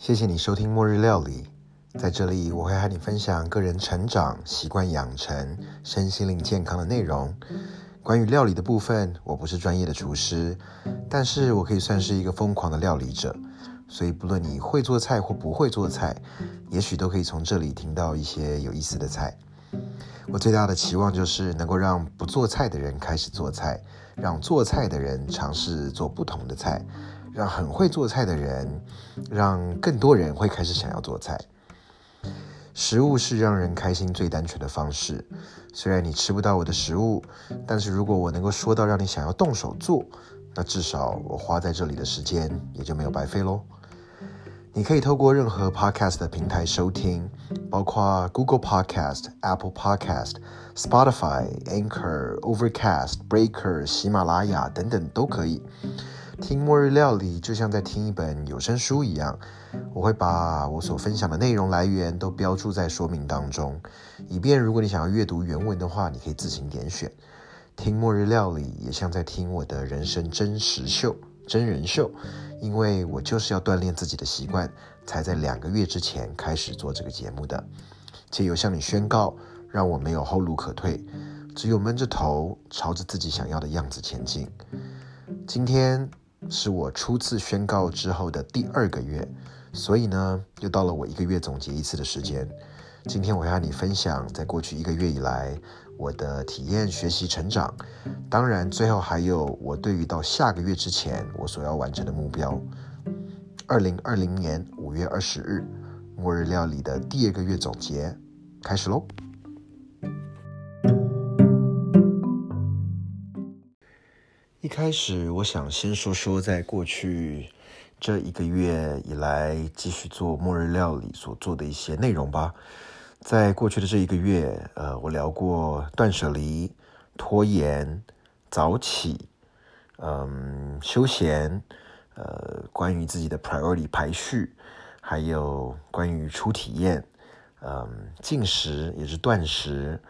谢谢你收听《末日料理》。在这里，我会和你分享个人成长、习惯养成、身心灵健康的内容。关于料理的部分，我不是专业的厨师，但是我可以算是一个疯狂的料理者。所以，不论你会做菜或不会做菜，也许都可以从这里听到一些有意思的菜。我最大的期望就是能够让不做菜的人开始做菜，让做菜的人尝试做不同的菜，让很会做菜的人，让更多人会开始想要做菜。食物是让人开心最单纯的方式。虽然你吃不到我的食物，但是如果我能够说到让你想要动手做，那至少我花在这里的时间也就没有白费喽。你可以透过任何 Podcast 的平台收听，包括 Google Podcast、Apple Podcast、Spotify、Anchor、Overcast、Breaker、喜马拉雅等等都可以。听末日料理就像在听一本有声书一样，我会把我所分享的内容来源都标注在说明当中，以便如果你想要阅读原文的话，你可以自行点选。听末日料理也像在听我的人生真实秀、真人秀。因为我就是要锻炼自己的习惯，才在两个月之前开始做这个节目的。且有向你宣告，让我没有后路可退，只有闷着头朝着自己想要的样子前进。今天是我初次宣告之后的第二个月，所以呢，又到了我一个月总结一次的时间。今天我要和你分享，在过去一个月以来。我的体验、学习、成长，当然，最后还有我对于到下个月之前我所要完成的目标。二零二零年五月二十日，末日料理的第二个月总结开始喽。开始，我想先说说在过去这一个月以来继续做末日料理所做的一些内容吧。在过去的这一个月，呃，我聊过断舍离、拖延、早起，嗯，休闲，呃，关于自己的 priority 排序，还有关于初体验，嗯，进食也是断食，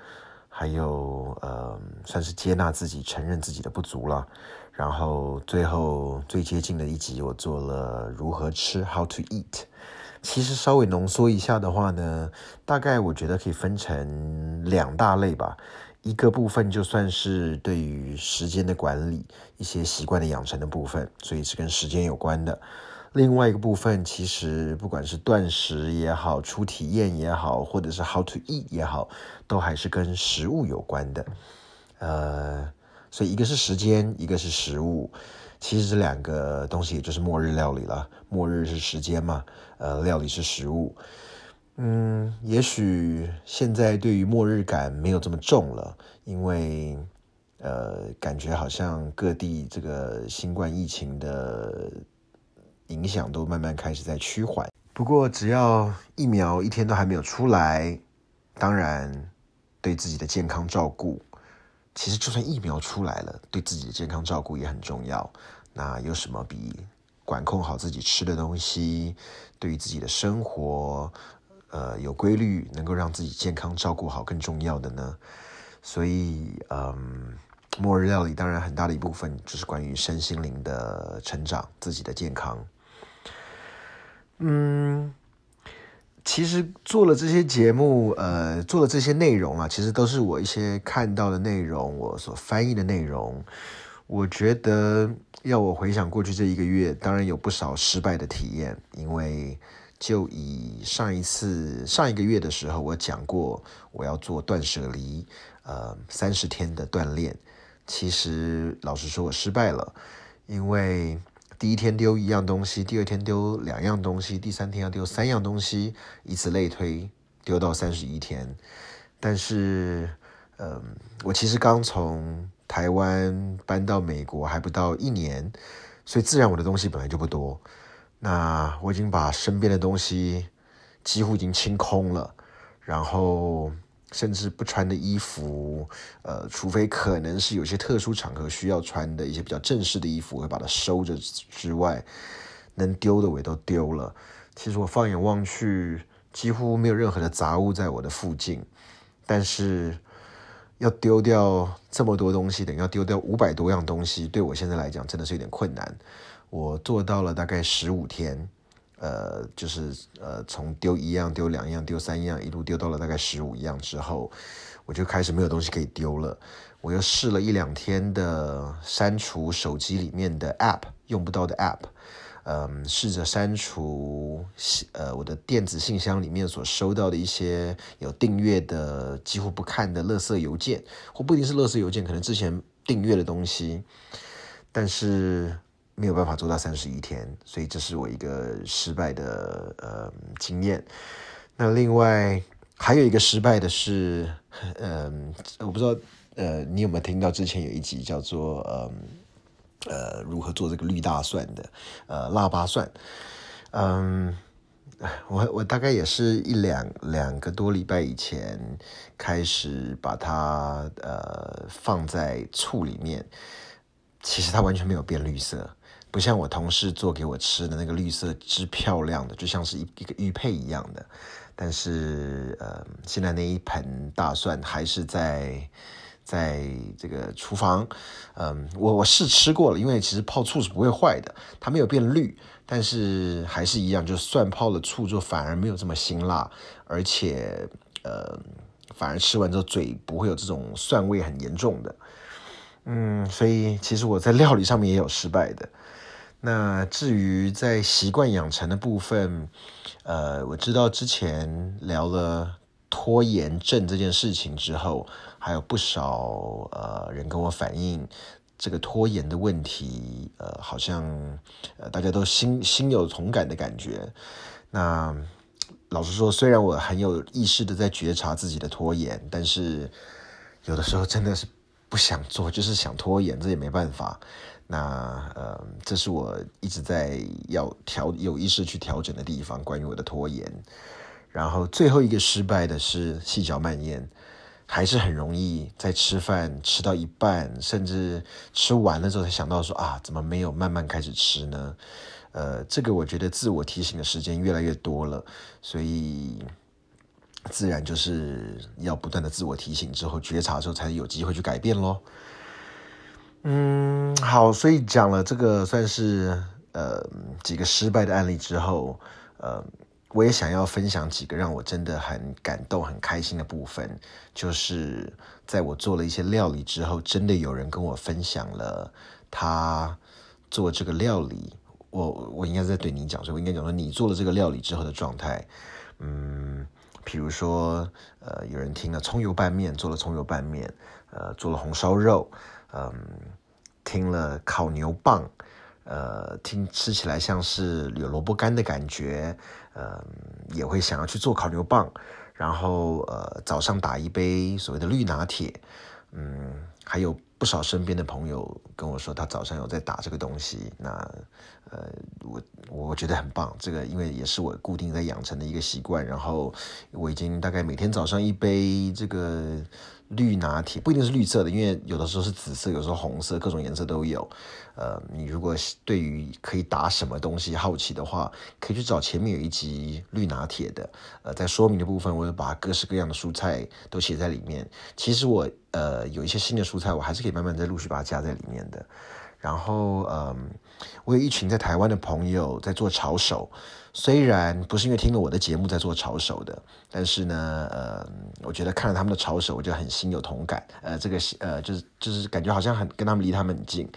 还有呃，算是接纳自己、承认自己的不足了。然后最后最接近的一集，我做了如何吃 how to eat。其实稍微浓缩一下的话呢，大概我觉得可以分成两大类吧。一个部分就算是对于时间的管理、一些习惯的养成的部分，所以是跟时间有关的。另外一个部分，其实不管是断食也好、初体验也好，或者是 how to eat 也好，都还是跟食物有关的。呃，所以一个是时间，一个是食物。其实这两个东西也就是末日料理了。末日是时间嘛，呃，料理是食物。嗯，也许现在对于末日感没有这么重了，因为呃，感觉好像各地这个新冠疫情的影响都慢慢开始在趋缓。不过，只要疫苗一天都还没有出来，当然对自己的健康照顾。其实，就算疫苗出来了，对自己的健康照顾也很重要。那有什么比管控好自己吃的东西，对于自己的生活，呃，有规律，能够让自己健康照顾好更重要的呢？所以，嗯，末日料理当然很大的一部分就是关于身心灵的成长，自己的健康。嗯。其实做了这些节目，呃，做了这些内容啊，其实都是我一些看到的内容，我所翻译的内容。我觉得要我回想过去这一个月，当然有不少失败的体验，因为就以上一次上一个月的时候，我讲过我要做断舍离，呃，三十天的锻炼。其实老实说，我失败了，因为。第一天丢一样东西，第二天丢两样东西，第三天要丢三样东西，以此类推，丢到三十一天。但是，嗯，我其实刚从台湾搬到美国还不到一年，所以自然我的东西本来就不多。那我已经把身边的东西几乎已经清空了，然后。甚至不穿的衣服，呃，除非可能是有些特殊场合需要穿的一些比较正式的衣服，会把它收着之外，能丢的我也都丢了。其实我放眼望去，几乎没有任何的杂物在我的附近。但是要丢掉这么多东西，等于要丢掉五百多样东西，对我现在来讲真的是有点困难。我做到了大概十五天，呃，就是呃，从丢一样、丢两样、丢三样，一路丢到了大概十五样之后，我就开始没有东西可以丢了。我又试了一两天的删除手机里面的 App 用不到的 App，嗯，试着删除呃我的电子信箱里面所收到的一些有订阅的几乎不看的垃圾邮件，或不一定是垃圾邮件，可能之前订阅的东西，但是。没有办法做到三十一天，所以这是我一个失败的呃经验。那另外还有一个失败的是，嗯，我不知道呃你有没有听到之前有一集叫做呃呃如何做这个绿大蒜的呃腊八蒜，嗯，我我大概也是一两两个多礼拜以前开始把它呃放在醋里面，其实它完全没有变绿色。不像我同事做给我吃的那个绿色之漂亮的，就像是一一个玉佩一样的。但是，呃，现在那一盆大蒜还是在在这个厨房。嗯，我我试吃过了，因为其实泡醋是不会坏的，它没有变绿，但是还是一样，就是蒜泡了醋之后反而没有这么辛辣，而且呃，反而吃完之后嘴不会有这种蒜味很严重的。嗯，所以其实我在料理上面也有失败的。那至于在习惯养成的部分，呃，我知道之前聊了拖延症这件事情之后，还有不少呃人跟我反映这个拖延的问题，呃，好像呃大家都心心有同感的感觉。那老实说，虽然我很有意识的在觉察自己的拖延，但是有的时候真的是不想做，就是想拖延，这也没办法。那呃，这是我一直在要调有意识去调整的地方，关于我的拖延。然后最后一个失败的是细嚼慢咽，还是很容易在吃饭吃到一半，甚至吃完了之后才想到说啊，怎么没有慢慢开始吃呢？呃，这个我觉得自我提醒的时间越来越多了，所以自然就是要不断的自我提醒之后觉察之后，才有机会去改变咯。嗯，好，所以讲了这个算是呃几个失败的案例之后，呃，我也想要分享几个让我真的很感动、很开心的部分，就是在我做了一些料理之后，真的有人跟我分享了他做这个料理，我我应该在对你讲，所以我应该讲说你做了这个料理之后的状态，嗯，比如说呃，有人听了葱油拌面，做了葱油拌面，呃，做了红烧肉。嗯，听了烤牛蒡，呃，听吃起来像是有萝卜干的感觉，嗯，也会想要去做烤牛蒡，然后呃，早上打一杯所谓的绿拿铁，嗯，还有不少身边的朋友跟我说，他早上有在打这个东西，那呃，觉得很棒，这个因为也是我固定在养成的一个习惯，然后我已经大概每天早上一杯这个。绿拿铁不一定是绿色的，因为有的时候是紫色，有时候红色，各种颜色都有。呃，你如果对于可以打什么东西好奇的话，可以去找前面有一集绿拿铁的。呃，在说明的部分，我有把各式各样的蔬菜都写在里面。其实我呃有一些新的蔬菜，我还是可以慢慢再陆续把它加在里面的。然后，嗯，我有一群在台湾的朋友在做炒手。虽然不是因为听了我的节目在做炒手的，但是呢，呃，我觉得看了他们的炒手，我就很心有同感。呃，这个呃，就是就是感觉好像很跟他们离他们很近。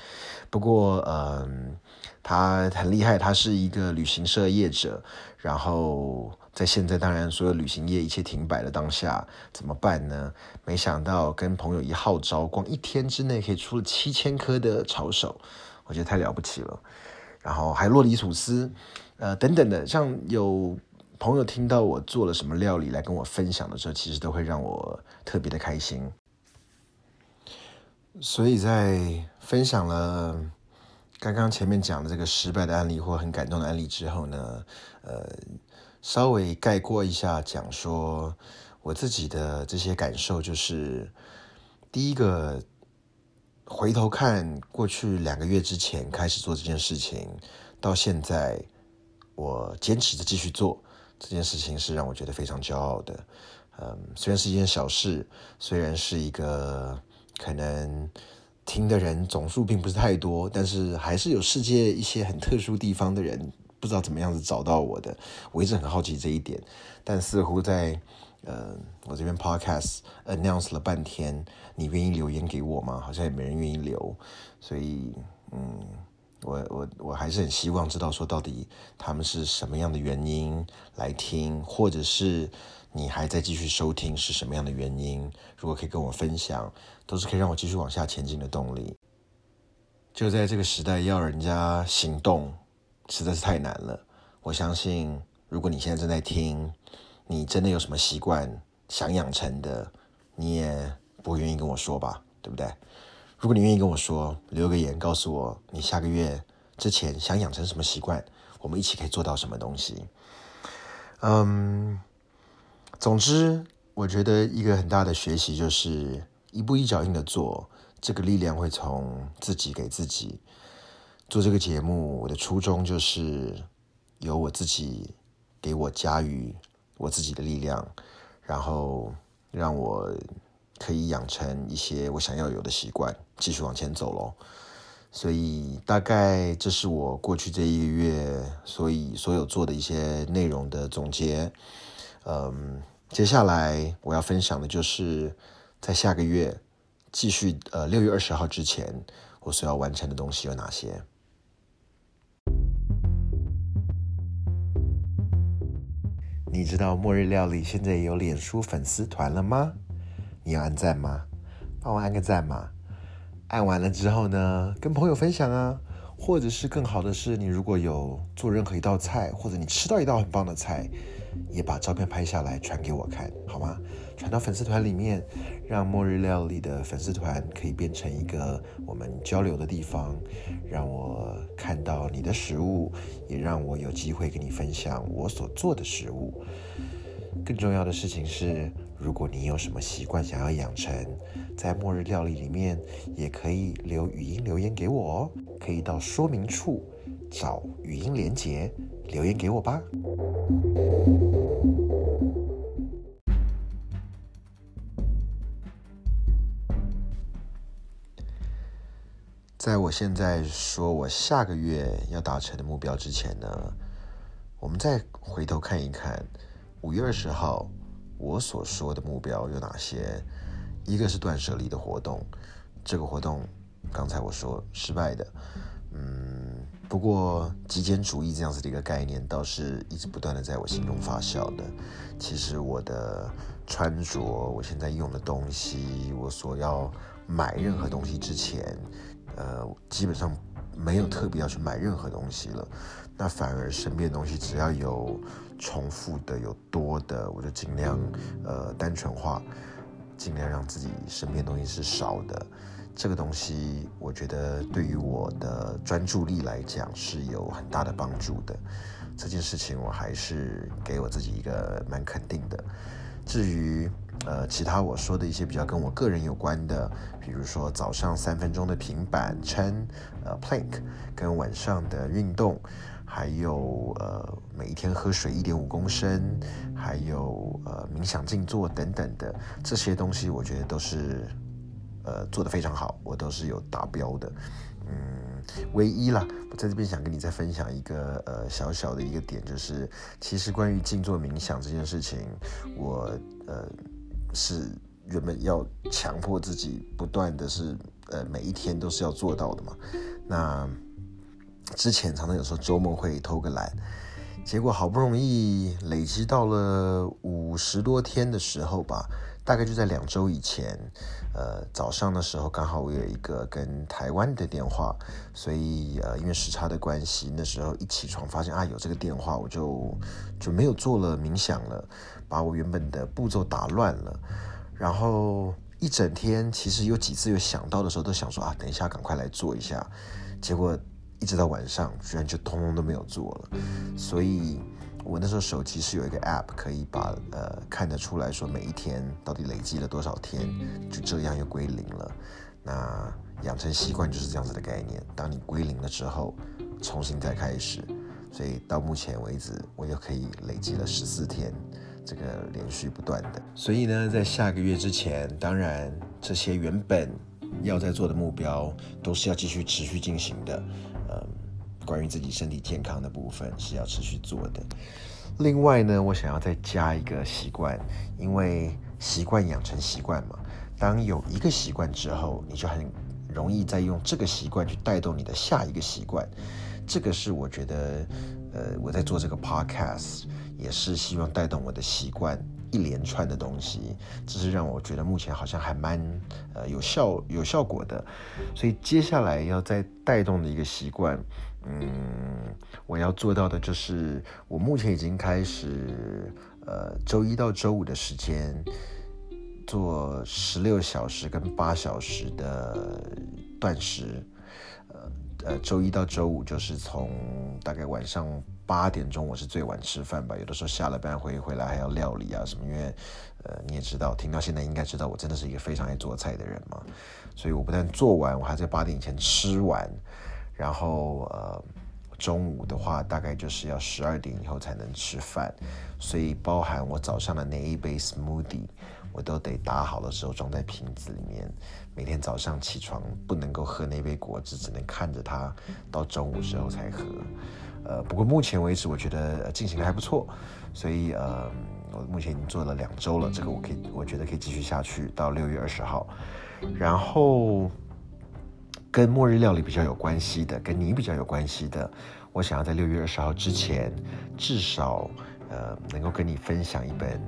不过，嗯，他很厉害，他是一个旅行社业者。然后在现在，当然所有旅行业一切停摆的当下，怎么办呢？没想到跟朋友一号召，光一天之内可以出了七千颗的炒手，我觉得太了不起了。然后还洛里吐司。呃，等等的，像有朋友听到我做了什么料理来跟我分享的时候，其实都会让我特别的开心。所以在分享了刚刚前面讲的这个失败的案例或很感动的案例之后呢，呃，稍微概括一下讲说我自己的这些感受，就是第一个，回头看过去两个月之前开始做这件事情，到现在。我坚持着继续做这件事情，是让我觉得非常骄傲的。嗯，虽然是一件小事，虽然是一个可能听的人总数并不是太多，但是还是有世界一些很特殊地方的人不知道怎么样子找到我的，我一直很好奇这一点，但似乎在呃我这边 podcast announce 了半天，你愿意留言给我吗？好像也没人愿意留，所以嗯。我我我还是很希望知道说到底他们是什么样的原因来听，或者是你还在继续收听是什么样的原因？如果可以跟我分享，都是可以让我继续往下前进的动力。就在这个时代，要人家行动实在是太难了。我相信，如果你现在正在听，你真的有什么习惯想养成的，你也不会愿意跟我说吧？对不对？如果你愿意跟我说，留个言告诉我你下个月之前想养成什么习惯，我们一起可以做到什么东西。嗯，总之，我觉得一个很大的学习就是一步一脚印的做，这个力量会从自己给自己。做这个节目，我的初衷就是由我自己给我加予我自己的力量，然后让我。可以养成一些我想要有的习惯，继续往前走喽。所以大概这是我过去这一个月，所以所有做的一些内容的总结。嗯，接下来我要分享的就是在下个月继续呃六月二十号之前，我所要完成的东西有哪些？你知道末日料理现在有脸书粉丝团了吗？你要按赞吗？帮我按个赞嘛！按完了之后呢，跟朋友分享啊，或者是更好的是，你如果有做任何一道菜，或者你吃到一道很棒的菜，也把照片拍下来传给我看，好吗？传到粉丝团里面，让末日料理的粉丝团可以变成一个我们交流的地方，让我看到你的食物，也让我有机会跟你分享我所做的食物。更重要的事情是。如果你有什么习惯想要养成，在末日料理里面也可以留语音留言给我哦，可以到说明处找语音连接留言给我吧。在我现在说我下个月要达成的目标之前呢，我们再回头看一看五月二十号。我所说的目标有哪些？一个是断舍离的活动，这个活动刚才我说失败的。嗯，不过极简主义这样子的一个概念倒是一直不断的在我心中发酵的。其实我的穿着，我现在用的东西，我所要买任何东西之前，呃，基本上没有特别要去买任何东西了。那反而身边东西只要有。重复的有多的，我就尽量呃单纯化，尽量让自己身边东西是少的。这个东西我觉得对于我的专注力来讲是有很大的帮助的。这件事情我还是给我自己一个蛮肯定的。至于呃其他我说的一些比较跟我个人有关的，比如说早上三分钟的平板撑，呃 plank，跟晚上的运动。还有呃，每一天喝水一点五公升，还有呃冥想静坐等等的这些东西，我觉得都是呃做的非常好，我都是有达标的。嗯，唯一啦，我在这边想跟你再分享一个呃小小的一个点，就是其实关于静坐冥想这件事情，我呃是原本要强迫自己不断的是呃每一天都是要做到的嘛，那。之前常常有时候周末会偷个懒，结果好不容易累积到了五十多天的时候吧，大概就在两周以前，呃，早上的时候刚好我有一个跟台湾的电话，所以呃，因为时差的关系，那时候一起床发现啊有这个电话，我就就没有做了冥想了，把我原本的步骤打乱了，然后一整天其实有几次有想到的时候，都想说啊，等一下赶快来做一下，结果。一直到晚上，居然就通通都没有做了。所以，我那时候手机是有一个 App，可以把呃看得出来说每一天到底累积了多少天，就这样又归零了。那养成习惯就是这样子的概念。当你归零了之后，重新再开始。所以到目前为止，我又可以累积了十四天，这个连续不断的。所以呢，在下个月之前，当然这些原本要在做的目标，都是要继续持续进行的。关于自己身体健康的部分是要持续做的。另外呢，我想要再加一个习惯，因为习惯养成习惯嘛。当有一个习惯之后，你就很容易再用这个习惯去带动你的下一个习惯。这个是我觉得，呃，我在做这个 podcast 也是希望带动我的习惯。一连串的东西，这是让我觉得目前好像还蛮呃有效有效果的，所以接下来要再带动的一个习惯，嗯，我要做到的就是，我目前已经开始呃周一到周五的时间做十六小时跟八小时的断食，呃呃周一到周五就是从大概晚上。八点钟我是最晚吃饭吧，有的时候下了班回回来还要料理啊什么，因为，呃你也知道，听到现在应该知道我真的是一个非常爱做菜的人嘛，所以我不但做完，我还在八点以前吃完，然后呃中午的话大概就是要十二点以后才能吃饭，所以包含我早上的那一杯 smoothie，我都得打好的时候装在瓶子里面，每天早上起床不能够喝那杯果汁，只能看着它到中午时候才喝。呃，不过目前为止，我觉得进行的还不错，所以呃，我目前已经做了两周了，这个我可以，我觉得可以继续下去到六月二十号。然后跟末日料理比较有关系的，跟你比较有关系的，我想要在六月二十号之前，至少呃能够跟你分享一本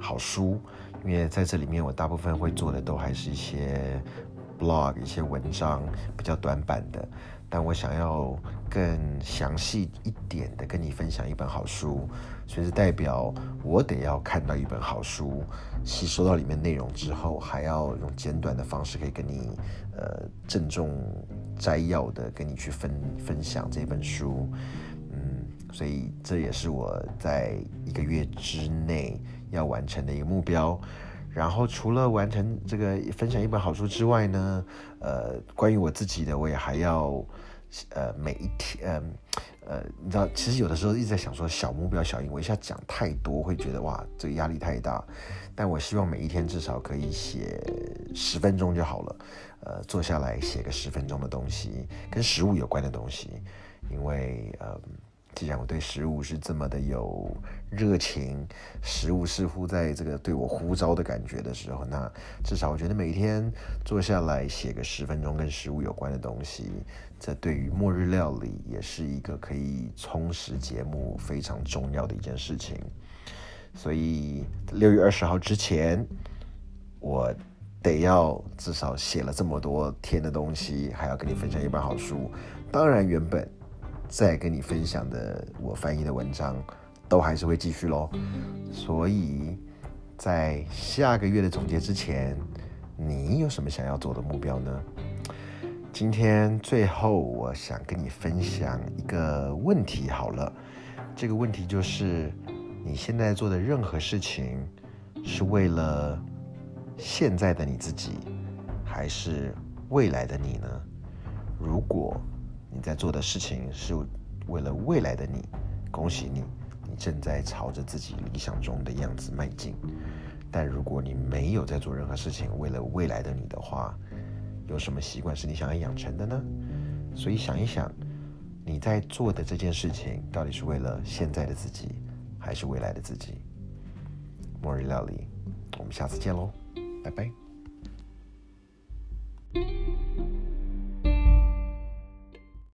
好书，因为在这里面我大部分会做的都还是一些 blog 一些文章，比较短板的。但我想要更详细一点的跟你分享一本好书，所以是代表我得要看到一本好书，吸收到里面内容之后，还要用简短的方式可以跟你呃郑重摘要的跟你去分分享这本书，嗯，所以这也是我在一个月之内要完成的一个目标。然后除了完成这个分享一本好书之外呢，呃，关于我自己的，我也还要，呃，每一天，呃，呃，你知道，其实有的时候一直在想说小目标小赢，我一下讲太多会觉得哇，这个压力太大。但我希望每一天至少可以写十分钟就好了，呃，坐下来写个十分钟的东西，跟食物有关的东西，因为呃。既然我对食物是这么的有热情，食物似乎在这个对我呼召的感觉的时候，那至少我觉得每天坐下来写个十分钟跟食物有关的东西，这对于末日料理也是一个可以充实节目非常重要的一件事情。所以六月二十号之前，我得要至少写了这么多天的东西，还要跟你分享一本好书。当然，原本。再跟你分享的我翻译的文章，都还是会继续喽。所以，在下个月的总结之前，你有什么想要做的目标呢？今天最后，我想跟你分享一个问题。好了，这个问题就是：你现在做的任何事情，是为了现在的你自己，还是未来的你呢？如果你在做的事情是为了未来的你，恭喜你，你正在朝着自己理想中的样子迈进。但如果你没有在做任何事情为了未来的你的话，有什么习惯是你想要养成的呢？所以想一想，你在做的这件事情到底是为了现在的自己，还是未来的自己？末日料理，我们下次见喽，拜拜。